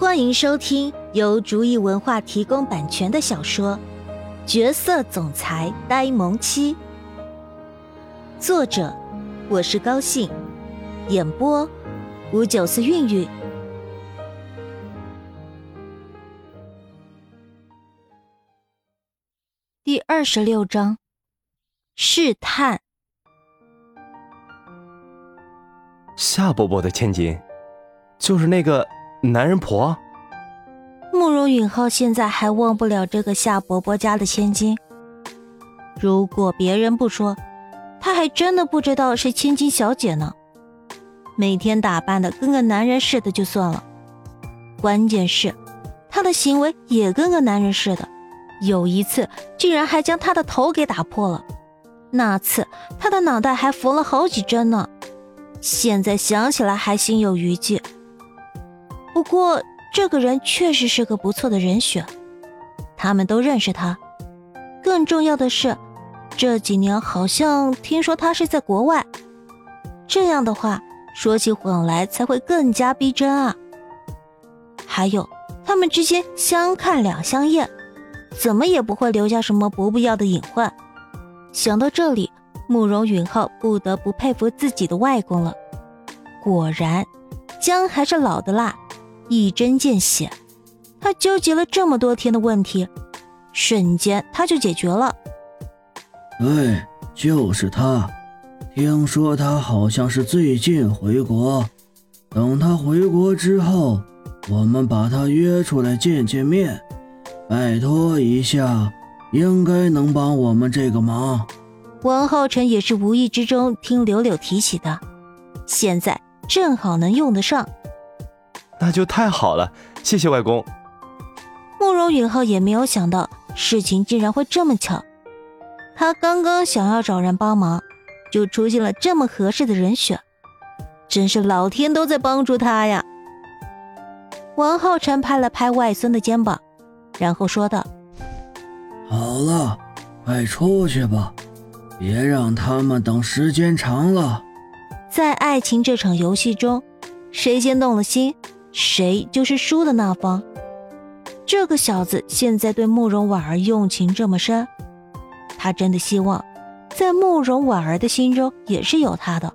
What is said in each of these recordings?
欢迎收听由竹意文化提供版权的小说《角色总裁呆萌妻》，作者我是高兴，演播五九四韵韵。第二十六章，试探。夏伯伯的千金，就是那个男人婆。慕容允浩现在还忘不了这个夏伯伯家的千金。如果别人不说，他还真的不知道是千金小姐呢。每天打扮的跟个男人似的就算了，关键是，他的行为也跟个男人似的。有一次，竟然还将他的头给打破了，那次他的脑袋还缝了好几针呢。现在想起来还心有余悸。不过这个人确实是个不错的人选，他们都认识他。更重要的是，这几年好像听说他是在国外。这样的话，说起谎来才会更加逼真啊。还有，他们之间相看两相厌，怎么也不会留下什么不必要的隐患。想到这里。慕容允浩不得不佩服自己的外公了。果然，姜还是老的辣，一针见血。他纠结了这么多天的问题，瞬间他就解决了。对，就是他。听说他好像是最近回国，等他回国之后，我们把他约出来见见面，拜托一下，应该能帮我们这个忙。王浩辰也是无意之中听柳柳提起的，现在正好能用得上，那就太好了，谢谢外公。慕容允浩也没有想到事情竟然会这么巧，他刚刚想要找人帮忙，就出现了这么合适的人选，真是老天都在帮助他呀。王浩辰拍了拍外孙的肩膀，然后说道：“好了，快出去吧。”别让他们等时间长了。在爱情这场游戏中，谁先动了心，谁就是输的那方。这个小子现在对慕容婉儿用情这么深，他真的希望在慕容婉儿的心中也是有他的，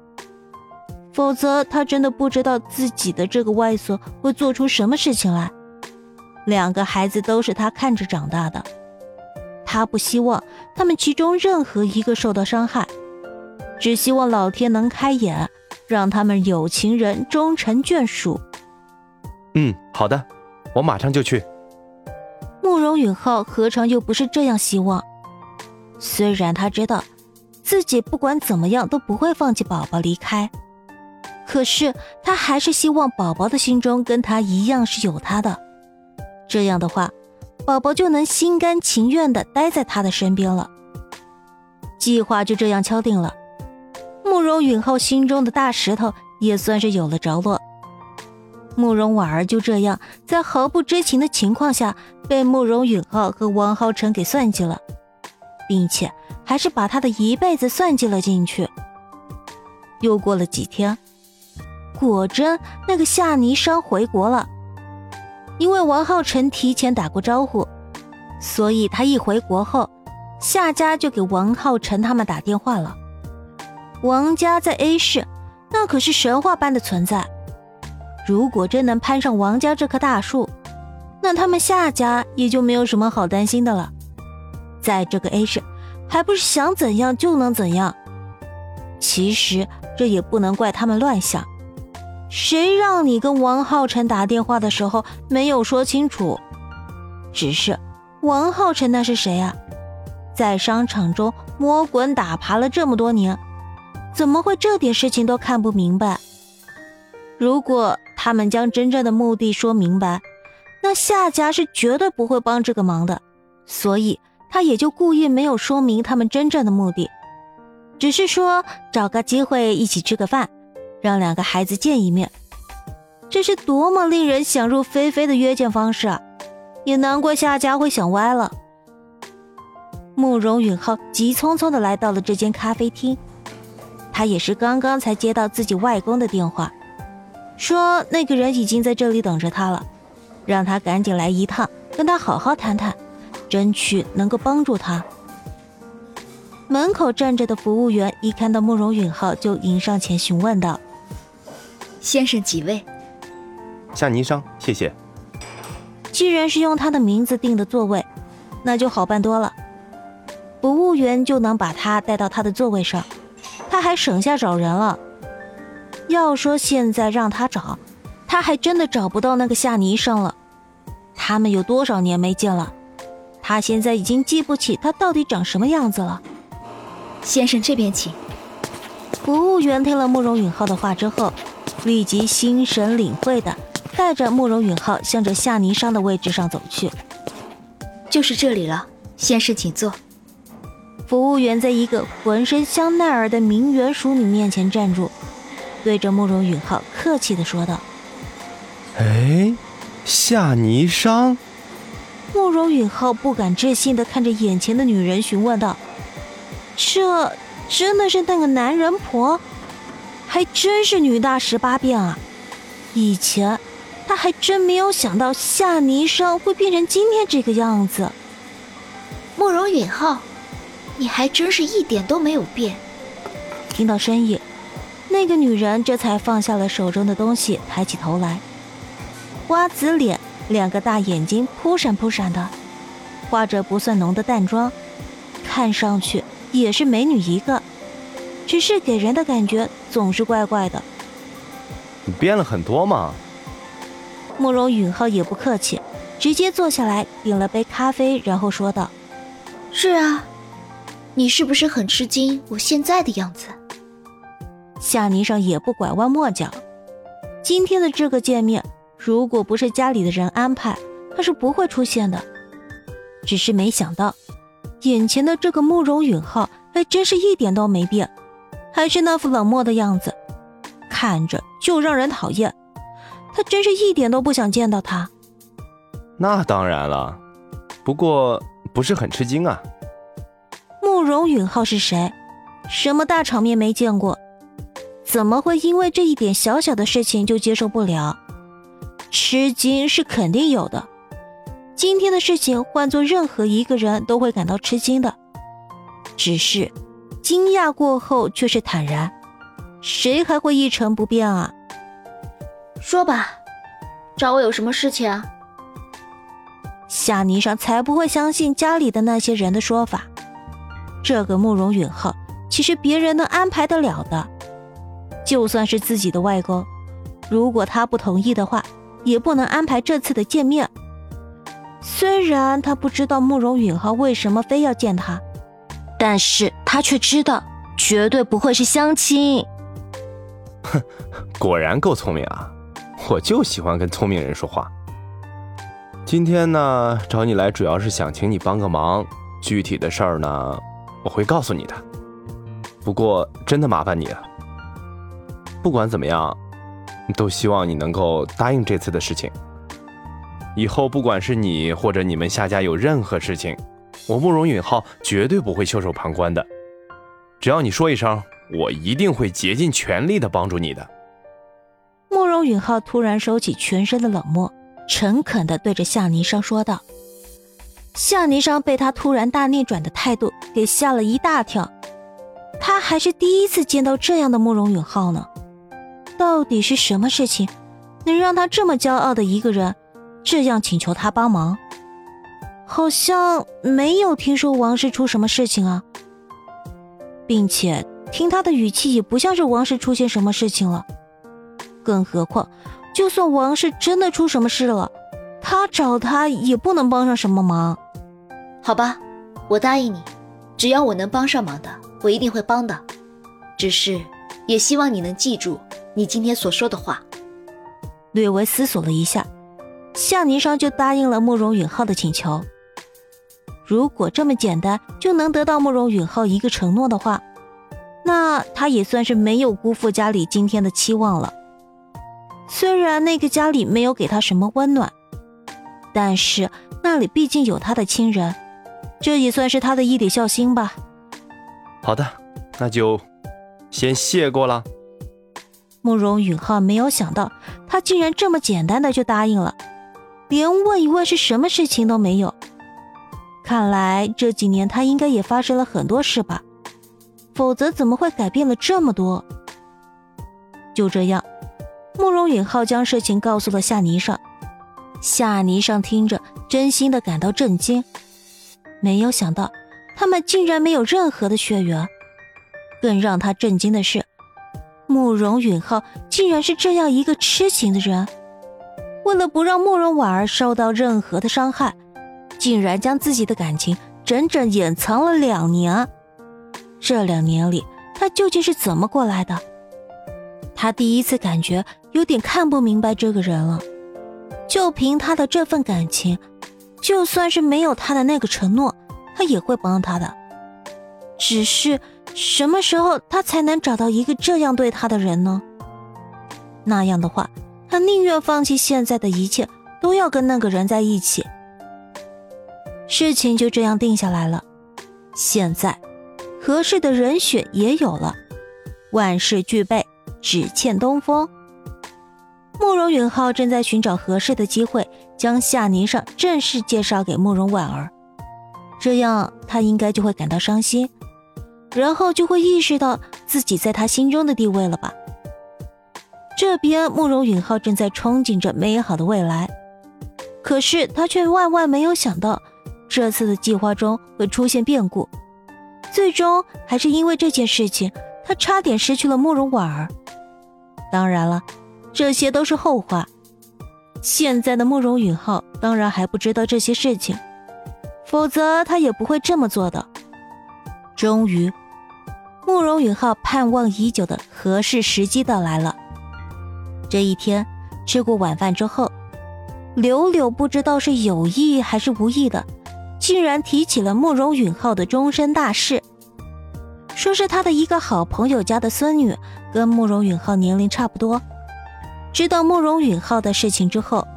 否则他真的不知道自己的这个外孙会做出什么事情来。两个孩子都是他看着长大的。他不希望他们其中任何一个受到伤害，只希望老天能开眼，让他们有情人终成眷属。嗯，好的，我马上就去。慕容允浩何尝又不是这样希望？虽然他知道自己不管怎么样都不会放弃宝宝离开，可是他还是希望宝宝的心中跟他一样是有他的。这样的话。宝宝就能心甘情愿的待在他的身边了。计划就这样敲定了，慕容允浩心中的大石头也算是有了着落。慕容婉儿就这样在毫不知情的情况下被慕容允浩和王浩辰给算计了，并且还是把他的一辈子算计了进去。又过了几天，果真那个夏霓裳回国了。因为王浩辰提前打过招呼，所以他一回国后，夏家就给王浩辰他们打电话了。王家在 A 市，那可是神话般的存在。如果真能攀上王家这棵大树，那他们夏家也就没有什么好担心的了。在这个 A 市，还不是想怎样就能怎样？其实这也不能怪他们乱想。谁让你跟王浩辰打电话的时候没有说清楚？只是王浩辰那是谁啊？在商场中摸滚打爬了这么多年，怎么会这点事情都看不明白？如果他们将真正的目的说明白，那夏家是绝对不会帮这个忙的。所以他也就故意没有说明他们真正的目的，只是说找个机会一起吃个饭。让两个孩子见一面，这是多么令人想入非非的约见方式啊！也难怪夏家会想歪了。慕容允浩急匆匆的来到了这间咖啡厅，他也是刚刚才接到自己外公的电话，说那个人已经在这里等着他了。让他赶紧来一趟，跟他好好谈谈，争取能够帮助他。门口站着的服务员一看到慕容允浩，就迎上前询问道：“先生几位？”夏霓裳，谢谢。既然是用他的名字定的座位，那就好办多了。服务员就能把他带到他的座位上，他还省下找人了。要说现在让他找，他还真的找不到那个夏霓裳了。他们有多少年没见了？他现在已经记不起他到底长什么样子了。先生这边请。服务员听了慕容允浩的话之后，立即心神领会的带着慕容允浩向着夏霓裳的位置上走去。就是这里了，先生请坐。服务员在一个浑身香奈儿的名媛淑女面前站住，对着慕容允浩客气的说道：“哎，夏霓裳。”慕容允浩不敢置信的看着眼前的女人，询问道。这真的是那个男人婆，还真是女大十八变啊！以前他还真没有想到夏霓裳会变成今天这个样子。慕容允浩，你还真是一点都没有变。听到声音，那个女人这才放下了手中的东西，抬起头来，瓜子脸，两个大眼睛扑闪扑闪的，化着不算浓的淡妆，看上去。也是美女一个，只是给人的感觉总是怪怪的。你变了很多嘛？慕容允浩也不客气，直接坐下来点了杯咖啡，然后说道：“是啊，你是不是很吃惊我现在的样子？”夏霓裳也不拐弯抹角，今天的这个见面，如果不是家里的人安排，他是不会出现的。只是没想到。眼前的这个慕容允浩还真是一点都没变，还是那副冷漠的样子，看着就让人讨厌。他真是一点都不想见到他。那当然了，不过不是很吃惊啊。慕容允浩是谁？什么大场面没见过？怎么会因为这一点小小的事情就接受不了？吃惊是肯定有的。今天的事情换做任何一个人都会感到吃惊的，只是惊讶过后却是坦然，谁还会一成不变啊？说吧，找我有什么事情啊？夏霓裳才不会相信家里的那些人的说法，这个慕容允浩其实别人能安排得了的，就算是自己的外公，如果他不同意的话，也不能安排这次的见面。虽然他不知道慕容允浩为什么非要见他，但是他却知道绝对不会是相亲。哼，果然够聪明啊！我就喜欢跟聪明人说话。今天呢，找你来主要是想请你帮个忙，具体的事儿呢，我会告诉你的。不过真的麻烦你了。不管怎么样，都希望你能够答应这次的事情。以后不管是你或者你们夏家有任何事情，我慕容允浩绝对不会袖手旁观的。只要你说一声，我一定会竭尽全力的帮助你的。慕容允浩突然收起全身的冷漠，诚恳的对着夏霓裳说道。夏霓裳被他突然大逆转的态度给吓了一大跳，他还是第一次见到这样的慕容允浩呢。到底是什么事情，能让他这么骄傲的一个人？这样请求他帮忙，好像没有听说王氏出什么事情啊，并且听他的语气也不像是王氏出现什么事情了。更何况，就算王氏真的出什么事了，他找他也不能帮上什么忙。好吧，我答应你，只要我能帮上忙的，我一定会帮的。只是，也希望你能记住你今天所说的话。略微思索了一下。夏霓裳就答应了慕容允浩的请求。如果这么简单就能得到慕容允浩一个承诺的话，那他也算是没有辜负家里今天的期望了。虽然那个家里没有给他什么温暖，但是那里毕竟有他的亲人，这也算是他的一点孝心吧。好的，那就先谢过了。慕容允浩没有想到，他竟然这么简单的就答应了。连问一问是什么事情都没有。看来这几年他应该也发生了很多事吧，否则怎么会改变了这么多？就这样，慕容允浩将事情告诉了夏霓裳。夏霓裳听着，真心的感到震惊。没有想到，他们竟然没有任何的血缘。更让他震惊的是，慕容允浩竟然是这样一个痴情的人。为了不让慕容婉儿受到任何的伤害。竟然将自己的感情整整掩藏了两年，这两年里他究竟是怎么过来的？他第一次感觉有点看不明白这个人了。就凭他的这份感情，就算是没有他的那个承诺，他也会帮他的。只是什么时候他才能找到一个这样对他的人呢？那样的话，他宁愿放弃现在的一切，都要跟那个人在一起。事情就这样定下来了。现在，合适的人选也有了，万事俱备，只欠东风。慕容允浩正在寻找合适的机会，将夏霓裳正式介绍给慕容婉儿，这样他应该就会感到伤心，然后就会意识到自己在他心中的地位了吧。这边，慕容允浩正在憧憬着美好的未来，可是他却万万没有想到。这次的计划中会出现变故，最终还是因为这件事情，他差点失去了慕容婉儿。当然了，这些都是后话。现在的慕容允浩当然还不知道这些事情，否则他也不会这么做的。终于，慕容允浩盼望已久的合适时机到来了。这一天，吃过晚饭之后，柳柳不知道是有意还是无意的。竟然提起了慕容允浩的终身大事，说是他的一个好朋友家的孙女，跟慕容允浩年龄差不多。知道慕容允浩的事情之后，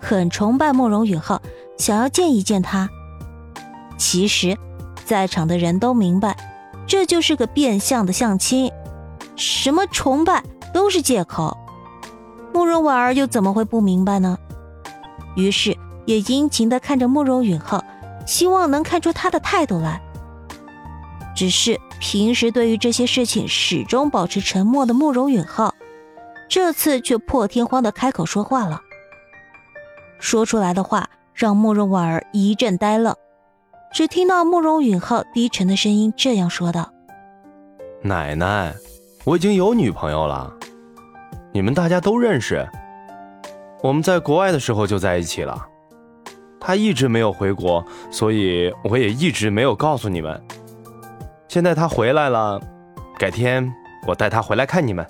很崇拜慕容允浩，想要见一见他。其实，在场的人都明白，这就是个变相的相亲，什么崇拜都是借口。慕容婉儿又怎么会不明白呢？于是也殷勤地看着慕容允浩。希望能看出他的态度来。只是平时对于这些事情始终保持沉默的慕容允浩，这次却破天荒的开口说话了。说出来的话让慕容婉儿一阵呆愣，只听到慕容允浩低沉的声音这样说道：“奶奶，我已经有女朋友了，你们大家都认识。我们在国外的时候就在一起了。”她一直没有回国，所以我也一直没有告诉你们。现在她回来了，改天我带她回来看你们。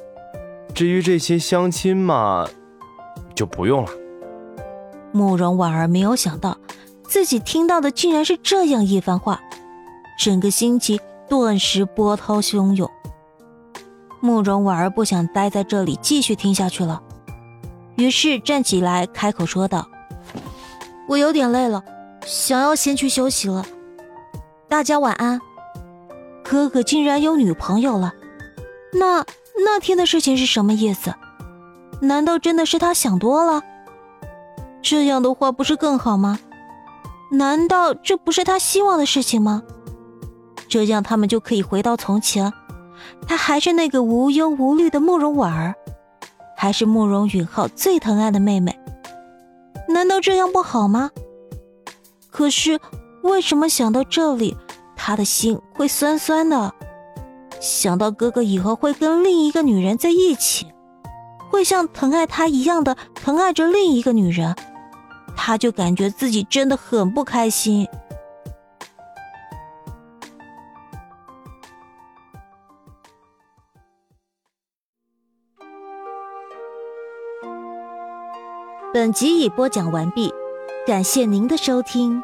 至于这些相亲嘛，就不用了。慕容婉儿没有想到，自己听到的竟然是这样一番话，整个心情顿时波涛汹涌。慕容婉儿不想待在这里继续听下去了，于是站起来开口说道。我有点累了，想要先去休息了。大家晚安。哥哥竟然有女朋友了，那那天的事情是什么意思？难道真的是他想多了？这样的话不是更好吗？难道这不是他希望的事情吗？这样他们就可以回到从前，他还是那个无忧无虑的慕容婉儿，还是慕容允浩最疼爱的妹妹。难道这样不好吗？可是，为什么想到这里，他的心会酸酸的？想到哥哥以后会跟另一个女人在一起，会像疼爱他一样的疼爱着另一个女人，他就感觉自己真的很不开心。本集已播讲完毕，感谢您的收听。